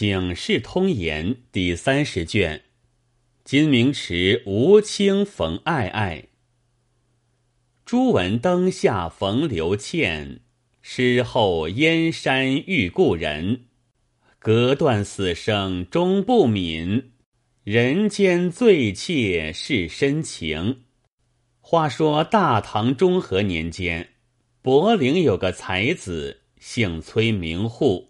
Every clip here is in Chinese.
警世通言》第三十卷。金明池吴清逢爱爱。朱文灯下逢刘倩，诗后燕山遇故人。隔断死生终不泯，人间最切是深情。话说大唐中和年间，柏林有个才子，姓崔名户，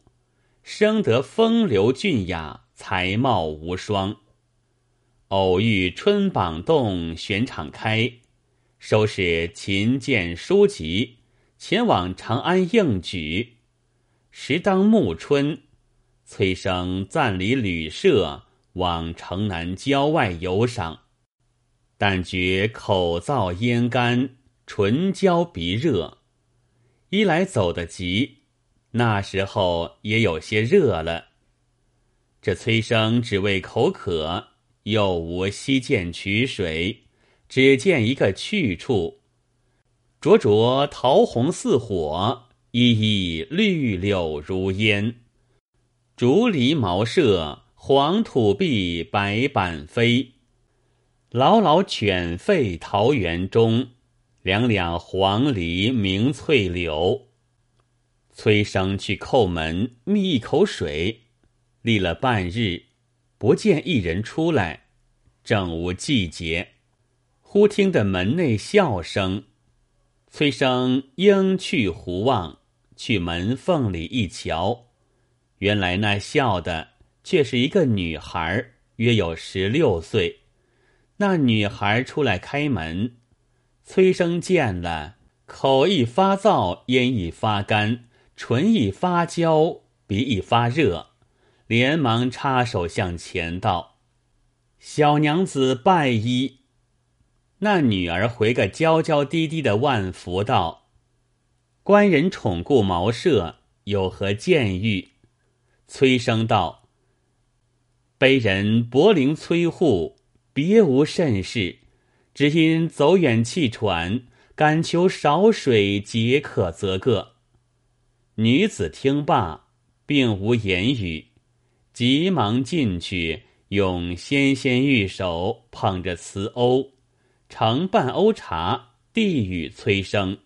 生得风流俊雅，才貌无双。偶遇春榜动，悬场开，收拾琴剑书籍，前往长安应举。时当暮春，崔生暂离旅社，往城南郊外游赏。但觉口燥咽干，唇焦鼻热。一来走得急，那时候也有些热了。这崔生只为口渴。又无溪涧取水，只见一个去处，灼灼桃红似火，依依绿柳如烟。竹篱茅舍，黄土壁，白板飞。老老犬吠桃源中，两两黄鹂鸣翠柳。崔生去叩门，觅一口水，立了半日。不见一人出来，正无季节，忽听得门内笑声。崔生应去胡望，去门缝里一瞧，原来那笑的却是一个女孩，约有十六岁。那女孩出来开门，崔生见了，口一发燥，咽一发干，唇一发焦，鼻一发热。连忙插手向前道：“小娘子拜揖。”那女儿回个娇娇滴滴的万福道：“官人宠顾茅舍，有何见遇？”崔生道：“卑人柏林崔护，别无甚事，只因走远气喘，敢求少水解渴则个。”女子听罢，并无言语。急忙进去，用纤纤玉手捧着瓷瓯，盛半瓯茶，递与崔生。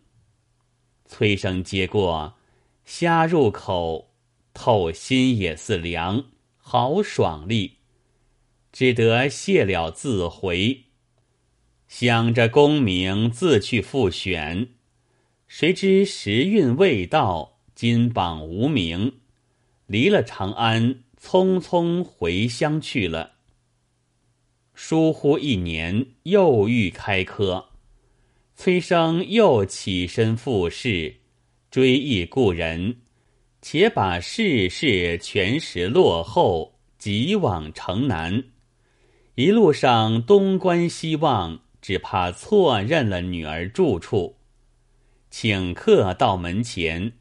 崔生接过，虾入口，透心也似凉，好爽利，只得谢了自回。想着功名，自去复选，谁知时运未到，金榜无名，离了长安。匆匆回乡去了。疏忽一年，又欲开科，崔生又起身赴试，追忆故人，且把世事全时落后，急往城南。一路上东观西望，只怕错认了女儿住处，请客到门前。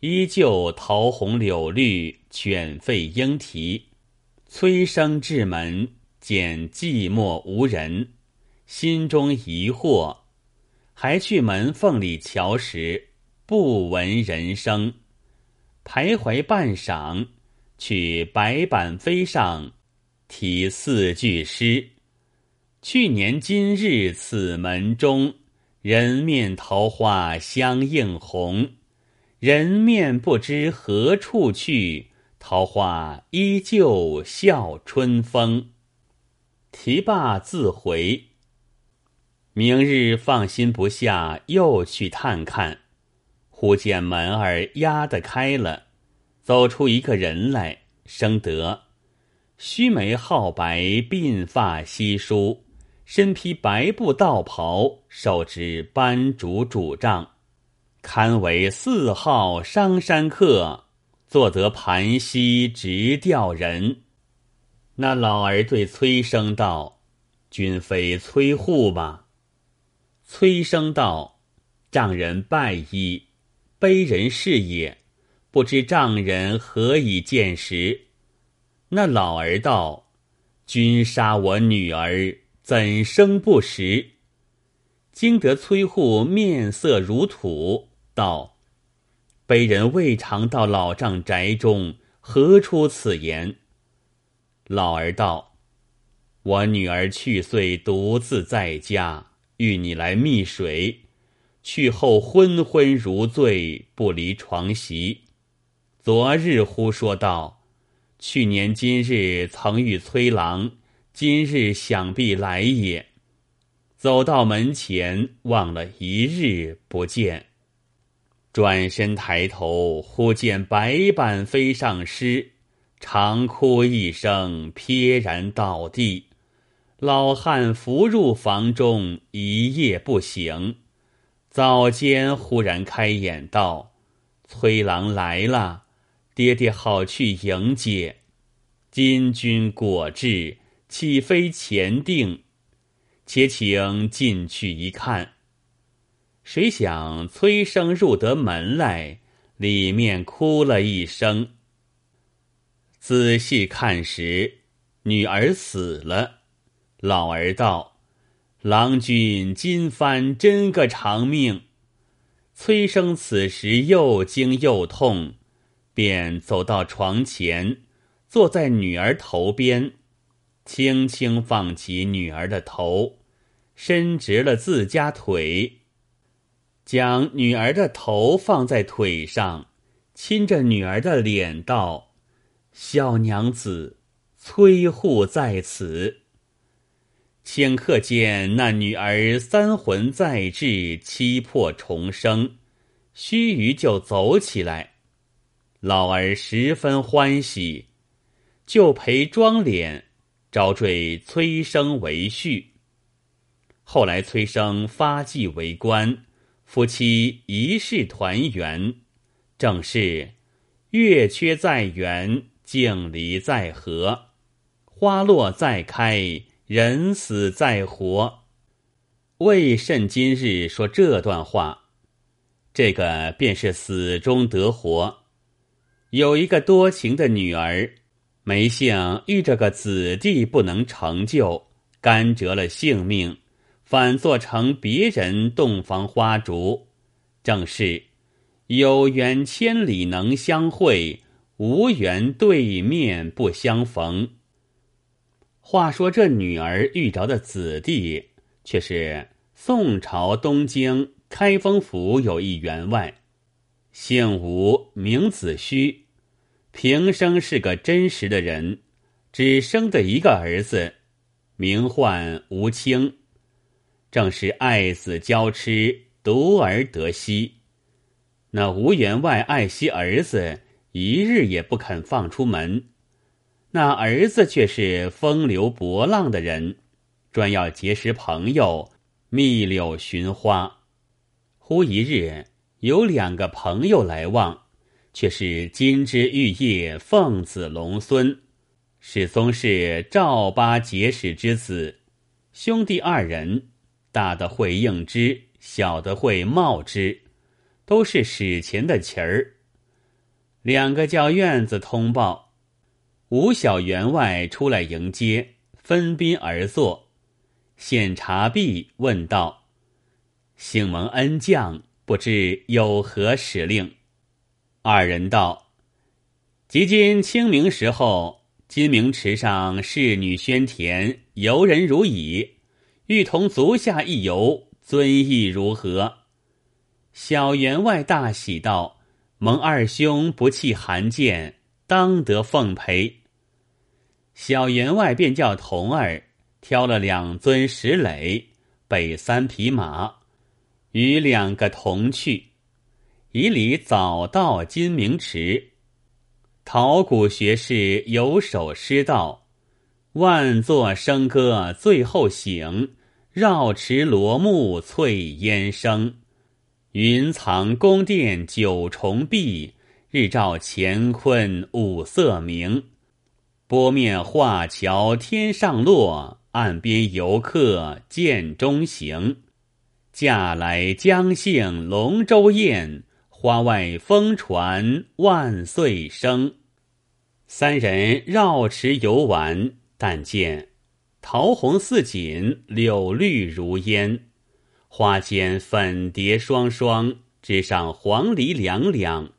依旧桃红柳绿，犬吠莺啼。催生至门，见寂寞无人，心中疑惑，还去门缝里瞧时，不闻人声。徘徊半晌，取白板飞上题四句诗：去年今日此门中，人面桃花相映红。人面不知何处去，桃花依旧笑春风。题罢自回。明日放心不下，又去探看。忽见门儿压得开了，走出一个人来，生得须眉皓白，鬓发稀疏，身披白布道袍，手执斑竹拄杖。堪为四号商山客，坐得盘膝直吊人。那老儿对崔生道：“君非崔护吗？”崔生道：“丈人拜揖，卑人是也。不知丈人何以见识？”那老儿道：“君杀我女儿，怎生不识？”惊得崔护面色如土。道：“卑人未尝到老丈宅中，何出此言？老儿道：“我女儿去岁独自在家，欲你来觅水。去后昏昏如醉，不离床席。昨日忽说道：去年今日曾遇崔郎，今日想必来也。走到门前，望了一日不见。”转身抬头，忽见白板飞上诗，长哭一声，撇然倒地。老汉伏入房中，一夜不醒。早间忽然开眼道：“崔郎来了，爹爹好去迎接。今君果至，岂非前定？且请进去一看。”谁想崔生入得门来，里面哭了一声。仔细看时，女儿死了。老儿道：“郎君今番真个长命。”崔生此时又惊又痛，便走到床前，坐在女儿头边，轻轻放起女儿的头，伸直了自家腿。将女儿的头放在腿上，亲着女儿的脸道：“小娘子，崔护在此。”顷刻间，那女儿三魂再至，七魄重生，须臾就走起来。老儿十分欢喜，就陪装脸，招赘崔生为婿。后来崔生发迹为官。夫妻一世团圆，正是月缺在圆，镜离在合，花落在开，人死在活。为甚今日说这段话？这个便是死中得活。有一个多情的女儿，没幸遇着个子弟不能成就，甘折了性命。反做成别人洞房花烛，正是有缘千里能相会，无缘对面不相逢。话说这女儿遇着的子弟，却是宋朝东京开封府有一员外，姓吴，名子虚，平生是个真实的人，只生的一个儿子，名唤吴清。正是爱子娇痴，独儿得息。那吴员外爱惜儿子，一日也不肯放出门。那儿子却是风流博浪的人，专要结识朋友，密柳寻花。忽一日，有两个朋友来望，却是金枝玉叶、凤子龙孙，始终是赵八结使之子，兄弟二人。大的会应之，小的会冒之，都是史前的旗儿。两个叫院子通报，五小员外出来迎接，分宾而坐。献茶毕，问道：“幸蒙恩将，不知有何使令？”二人道：“即今清明时候，金明池上侍女宣田，游人如蚁。”欲同足下一游，尊意如何？小员外大喜道：“蒙二兄不弃寒剑，当得奉陪。”小员外便叫童儿挑了两尊石垒，备三匹马，与两个同去。以礼早到金明池，陶谷学士有首诗道。万座笙歌最后醒，绕池罗幕翠烟生。云藏宫殿九重壁，日照乾坤五色明。波面画桥天上落，岸边游客涧中行。驾来江兴龙舟宴，花外风传万岁声。三人绕池游玩。但见桃红似锦，柳绿如烟，花间粉蝶双双，枝上黄鹂两两。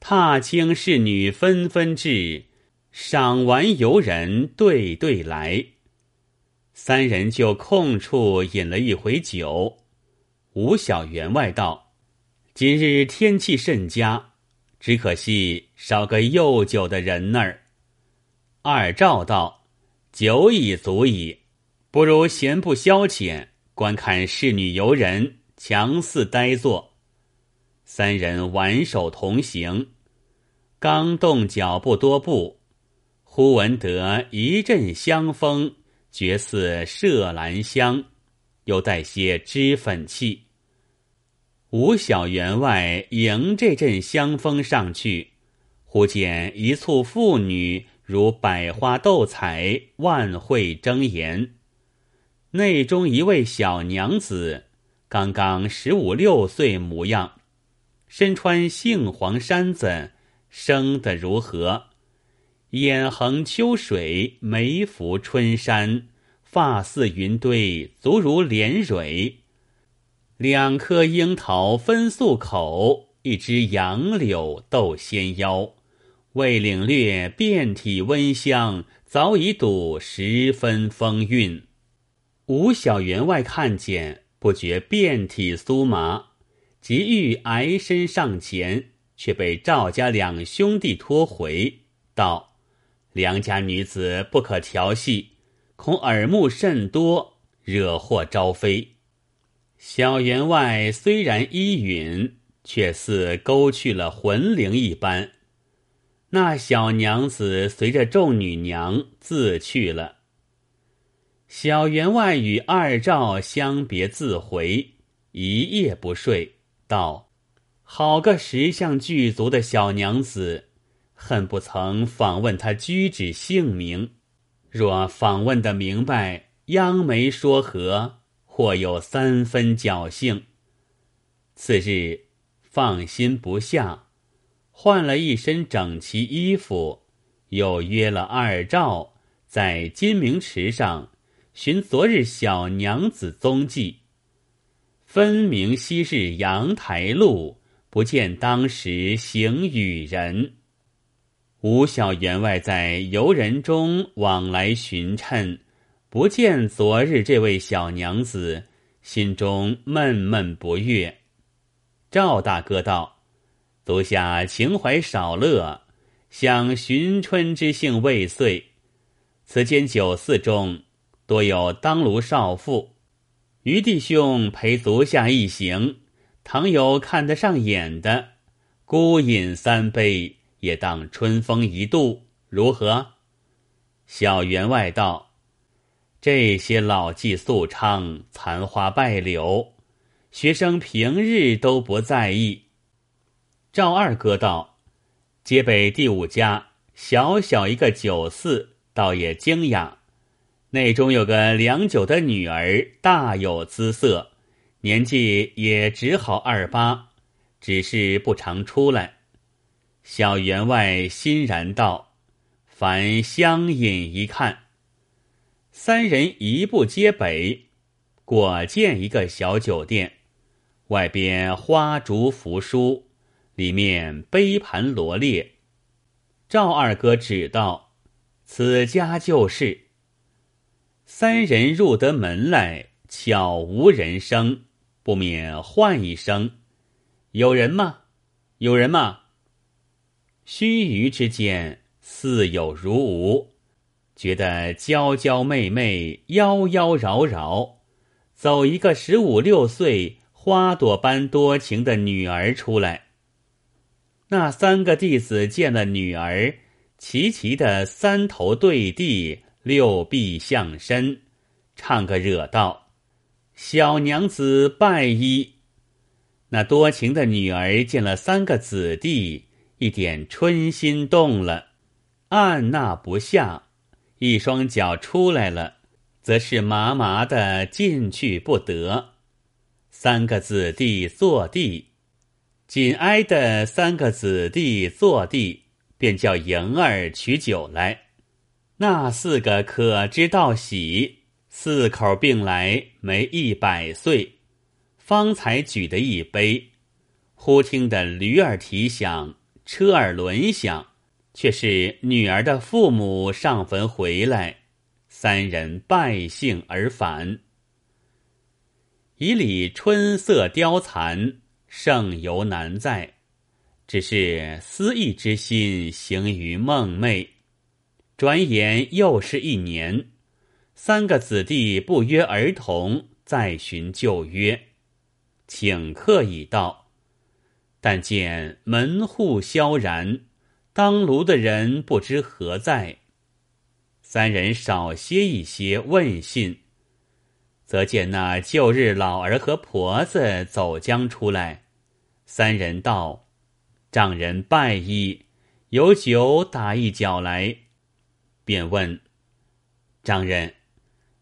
踏青侍女纷纷至，赏玩游人对对来。三人就空处饮了一回酒。吴小员外道：“今日天气甚佳，只可惜少个又酒的人儿。”二赵道：“酒已足矣，不如闲步消遣，观看侍女游人，强似呆坐。”三人挽手同行，刚动脚步多步，忽闻得一阵香风。觉似麝兰香，又带些脂粉气。吴小员外迎这阵香风上去，忽见一簇妇女如百花斗彩，万卉争妍。内中一位小娘子，刚刚十五六岁模样，身穿杏黄衫子，生得如何？眼横秋水，眉拂春山，发似云堆，足如莲蕊。两颗樱桃分素口，一枝杨柳斗纤腰。未领略遍体温香，早已睹十分风韵。吴小员外看见，不觉遍体酥麻，急欲挨身上前，却被赵家两兄弟拖回，道。良家女子不可调戏，恐耳目甚多，惹祸招非。小员外虽然依允，却似勾去了魂灵一般。那小娘子随着众女娘自去了。小员外与二赵相别自回，一夜不睡，道：“好个石像具足的小娘子。”恨不曾访问他居止姓名，若访问的明白，央媒说和，或有三分侥幸。次日放心不下，换了一身整齐衣服，又约了二赵在金明池上寻昨日小娘子踪迹。分明昔日阳台路，不见当时行与人。吴小员外在游人中往来寻趁，不见昨日这位小娘子，心中闷闷不悦。赵大哥道：“足下情怀少乐，想寻春之兴未遂。此间酒肆中多有当卢少妇，余弟兄陪足下一行，倘有看得上眼的，孤饮三杯。”也当春风一度，如何？小员外道：“这些老妓素娼，残花败柳，学生平日都不在意。”赵二哥道：“街北第五家，小小一个酒肆，倒也惊讶。内中有个良久的女儿，大有姿色，年纪也只好二八，只是不常出来。”小员外欣然道：“凡相引一看。”三人一步街北，果见一个小酒店，外边花烛扶疏，里面杯盘罗列。赵二哥指道：“此家就是。”三人入得门来，悄无人声，不免唤一声：“有人吗？有人吗？”须臾之间，似有如无，觉得娇娇媚媚、妖妖娆娆，走一个十五六岁、花朵般多情的女儿出来。那三个弟子见了女儿，齐齐的三头对地，六臂向身，唱个惹道：“小娘子拜揖。”那多情的女儿见了三个子弟。一点春心动了，按捺不下，一双脚出来了，则是麻麻的进去不得。三个子弟坐地，紧挨的三个子弟坐地，便叫莹儿取酒来。那四个可知道喜，四口并来没一百岁，方才举的一杯，忽听得驴儿啼响。车儿轮响，却是女儿的父母上坟回来，三人败兴而返。以礼春色凋残，胜犹难在。只是思意之心行于梦寐。转眼又是一年，三个子弟不约而同再寻旧约，请客已到，但见门户萧然，当炉的人不知何在。三人少歇一歇，问信。则见那旧日老儿和婆子走将出来，三人道：“丈人拜衣，有酒打一脚来。”便问：“丈人，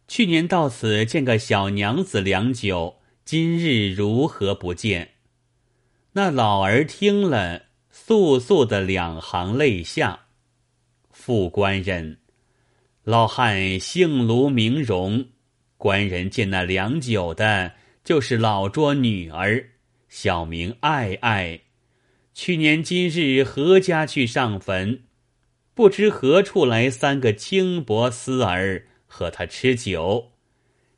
去年到此见个小娘子良久，今日如何不见？”那老儿听了，簌簌的两行泪下。副官人，老汉姓卢名荣。官人见那良久的，就是老拙女儿，小名爱爱。去年今日何家去上坟，不知何处来三个轻薄厮儿和他吃酒，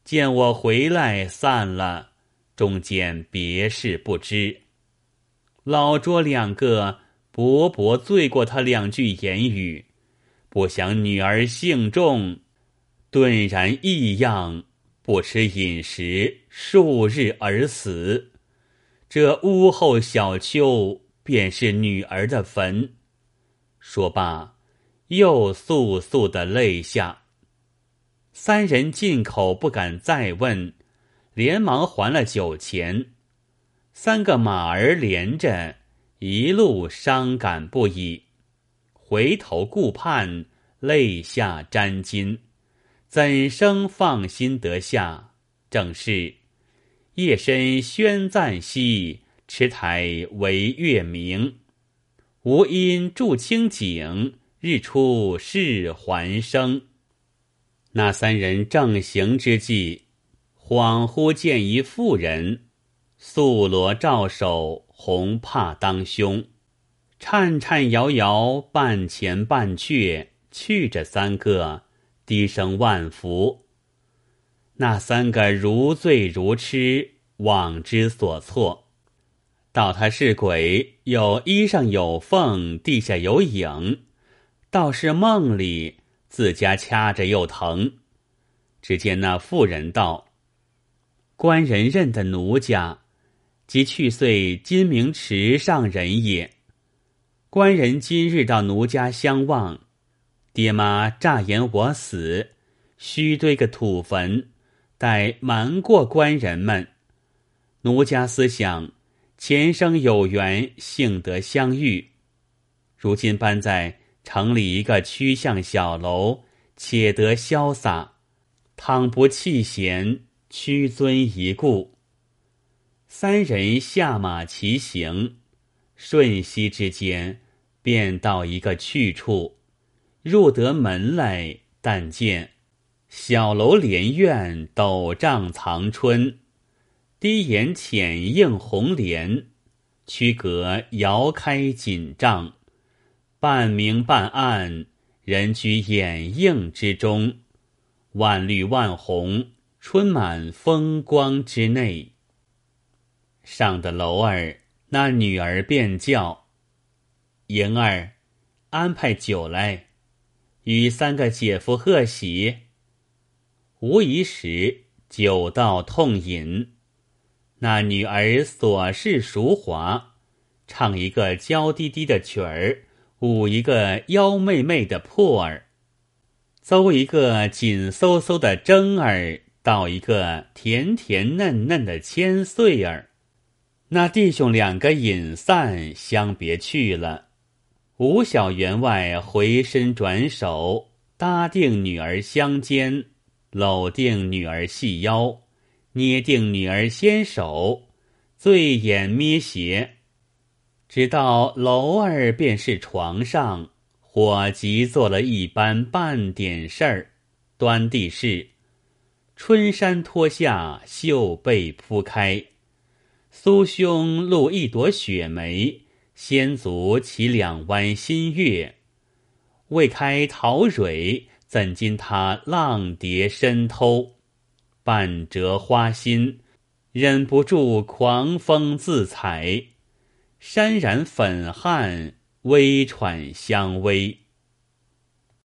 见我回来散了，中间别事不知。老拙两个薄薄醉过他两句言语，不想女儿性重，顿然异样。不吃饮食数日而死，这屋后小丘便是女儿的坟。说罢，又簌簌的泪下。三人进口不敢再问，连忙还了酒钱。三个马儿连着，一路伤感不已。回头顾盼，泪下沾襟。怎生放心得下？正是夜深宣赞兮，池台为月明。无因住清景，日出是还生。那三人正行之际，恍惚见一妇人，素罗罩首，红帕当胸，颤颤摇摇，半前半却，去着三个。低声万福。那三个如醉如痴，妄之所措。道他是鬼，有衣上有缝，地下有影。倒是梦里自家掐着又疼。只见那妇人道：“官人认得奴家，即去岁金明池上人也。官人今日到奴家相望。”爹妈诈言我死，须堆个土坟，待瞒过官人们。奴家思想，前生有缘，幸得相遇。如今搬在城里一个曲巷小楼，且得潇洒。倘不弃贤，屈尊一顾。三人下马骑行，瞬息之间，便到一个去处。入得门来，但见小楼连院，斗丈藏春，低檐浅映红帘，曲阁遥开锦帐，半明半暗，人居掩映之中，万绿万红，春满风光之内。上的楼儿，那女儿便叫莹儿，安排酒来。与三个姐夫贺喜，无疑时酒到痛饮。那女儿琐事熟滑，唱一个娇滴滴的曲儿，舞一个妖媚媚的破儿，奏一个紧嗖嗖的筝儿，到一个甜甜嫩嫩的千岁儿。那弟兄两个饮散，相别去了。五小员外回身转手，搭定女儿相肩，搂定女儿细腰，捏定女儿纤手，醉眼眯斜，直到楼儿便是床上，火急做了一般半点事儿，端地是春衫脱下，袖背铺开，酥胸露一朵雪梅。先足起两弯新月，未开桃蕊，怎经他浪蝶深偷？半折花心，忍不住狂风自采。潸然粉汗，微喘香微。